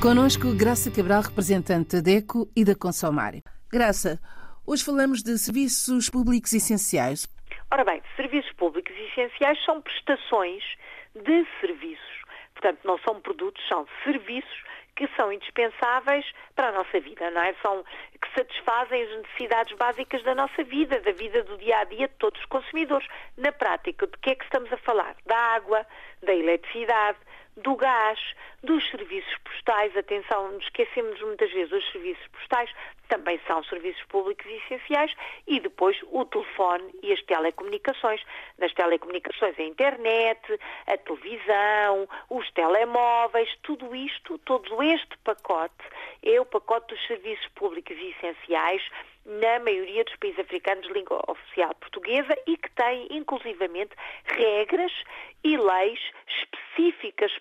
Conosco, Graça Cabral, representante da DECO e da Consomar. Graça, hoje falamos de serviços públicos essenciais. Ora bem, serviços públicos essenciais são prestações de serviços. Portanto, não são produtos, são serviços que são indispensáveis para a nossa vida, não é? São que satisfazem as necessidades básicas da nossa vida, da vida do dia a dia de todos os consumidores. Na prática, de que é que estamos a falar? Da água, da eletricidade, do gás, dos serviços postais. Atenção, esquecemos muitas vezes os serviços postais, também são serviços públicos essenciais, e depois o telefone e as telecomunicações. Nas telecomunicações, a internet, a televisão, os telemóveis, tudo isto, todo este pacote é o pacote dos serviços públicos essenciais na maioria dos países africanos de língua oficial portuguesa e que tem, inclusivamente, regras e leis específicas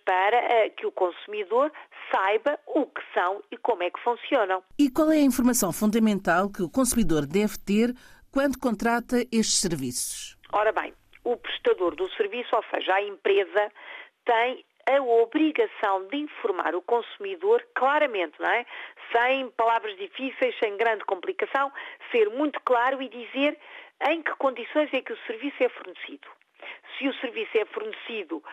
para uh, que o consumidor saiba o que são e como é que funcionam. E qual é a informação fundamental que o consumidor deve ter quando contrata estes serviços? Ora bem, o prestador do serviço, ou seja, a empresa, tem a obrigação de informar o consumidor claramente, não é? Sem palavras difíceis, sem grande complicação, ser muito claro e dizer em que condições é que o serviço é fornecido. Se o serviço é fornecido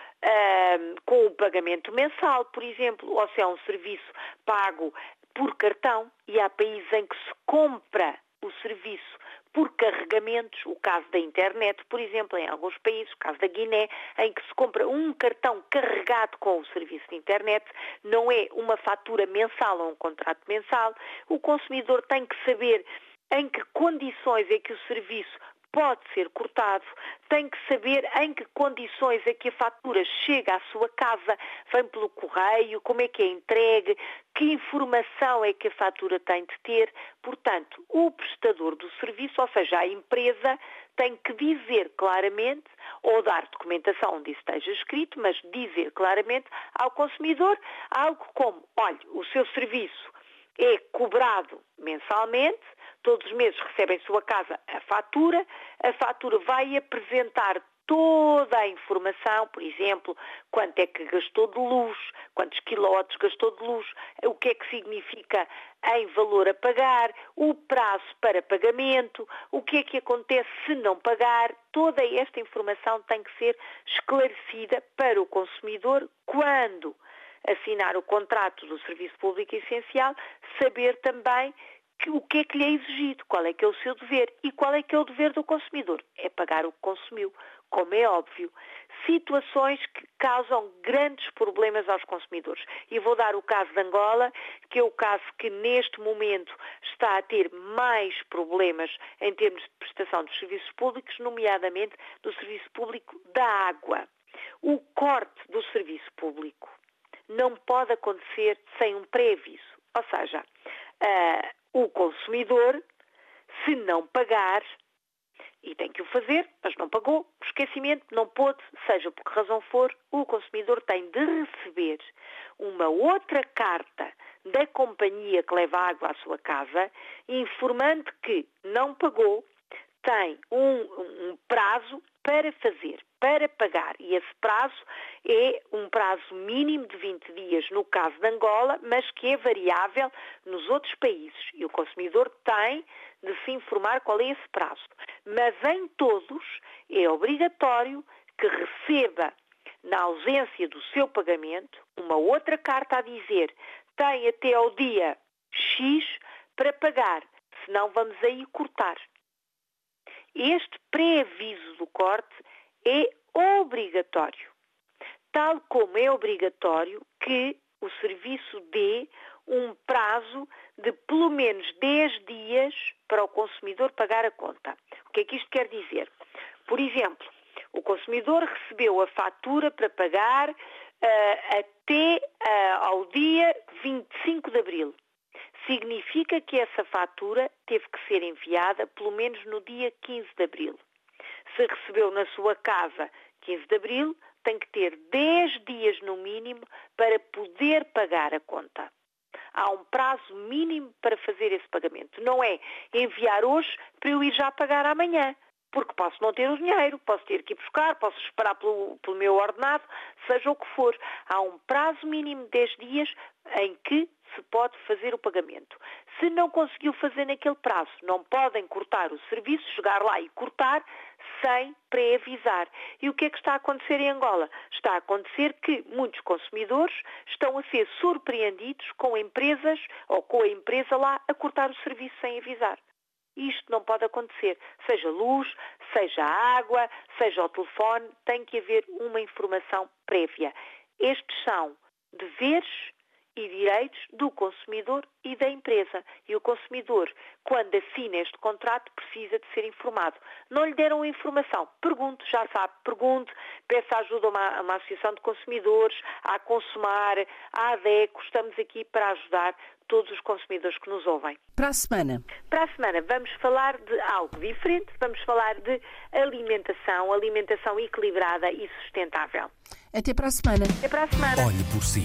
com o pagamento mensal, por exemplo, ou se é um serviço pago por cartão, e há países em que se compra o serviço por carregamentos, o caso da internet, por exemplo, em alguns países, o caso da Guiné, em que se compra um cartão carregado com o serviço de internet, não é uma fatura mensal ou um contrato mensal. O consumidor tem que saber em que condições é que o serviço pode ser cortado, tem que saber em que condições é que a fatura chega à sua casa, vem pelo correio, como é que é entregue, que informação é que a fatura tem de ter. Portanto, o prestador do serviço, ou seja, a empresa, tem que dizer claramente, ou dar documentação onde isso esteja escrito, mas dizer claramente ao consumidor algo como, olha, o seu serviço é cobrado mensalmente, todos os meses recebe em sua casa a fatura, a fatura vai apresentar toda a informação, por exemplo, quanto é que gastou de luz, quantos quilowatts gastou de luz, o que é que significa em valor a pagar, o prazo para pagamento, o que é que acontece se não pagar. Toda esta informação tem que ser esclarecida para o consumidor quando assinar o contrato do serviço público essencial, saber também que, o que é que lhe é exigido, qual é que é o seu dever e qual é que é o dever do consumidor. É pagar o que consumiu, como é óbvio. Situações que causam grandes problemas aos consumidores. E vou dar o caso de Angola, que é o caso que neste momento está a ter mais problemas em termos de prestação dos serviços públicos, nomeadamente do serviço público da água. O corte do serviço público não pode acontecer sem um pré-aviso. Ou seja, uh, o consumidor, se não pagar, e tem que o fazer, mas não pagou, esquecimento, não pôde, seja por que razão for, o consumidor tem de receber uma outra carta da companhia que leva água à sua casa, informando que não pagou, tem um, um prazo para fazer, para pagar. E esse prazo é um prazo mínimo de 20 dias no caso de Angola, mas que é variável nos outros países. E o consumidor tem de se informar qual é esse prazo. Mas em todos é obrigatório que receba, na ausência do seu pagamento, uma outra carta a dizer tem até ao dia X para pagar, senão vamos aí cortar. Este pré-aviso do corte é obrigatório, tal como é obrigatório que o serviço dê um prazo de pelo menos 10 dias para o consumidor pagar a conta. O que é que isto quer dizer? Por exemplo, o consumidor recebeu a fatura para pagar uh, até uh, ao dia 25 de abril significa que essa fatura teve que ser enviada pelo menos no dia 15 de abril. Se recebeu na sua casa 15 de abril, tem que ter 10 dias no mínimo para poder pagar a conta. Há um prazo mínimo para fazer esse pagamento. Não é enviar hoje para eu ir já pagar amanhã. Porque posso não ter o dinheiro, posso ter que ir buscar, posso esperar pelo, pelo meu ordenado, seja o que for. Há um prazo mínimo de 10 dias em que se pode fazer o pagamento. Se não conseguiu fazer naquele prazo, não podem cortar o serviço, chegar lá e cortar sem pré-avisar. E o que é que está a acontecer em Angola? Está a acontecer que muitos consumidores estão a ser surpreendidos com empresas ou com a empresa lá a cortar o serviço sem avisar. Isto não pode acontecer. Seja luz, seja água, seja o telefone, tem que haver uma informação prévia. Estes são deveres e direitos do consumidor e da empresa. E o consumidor, quando assina este contrato, precisa de ser informado. Não lhe deram a informação? Pergunte, já sabe, pergunte, peça ajuda a uma, a uma associação de consumidores, à Consumar, à ADECO, estamos aqui para ajudar todos os consumidores que nos ouvem. Para a semana? Para a semana vamos falar de algo diferente, vamos falar de alimentação, alimentação equilibrada e sustentável. Até para a semana. Até para a semana. Olhe por si,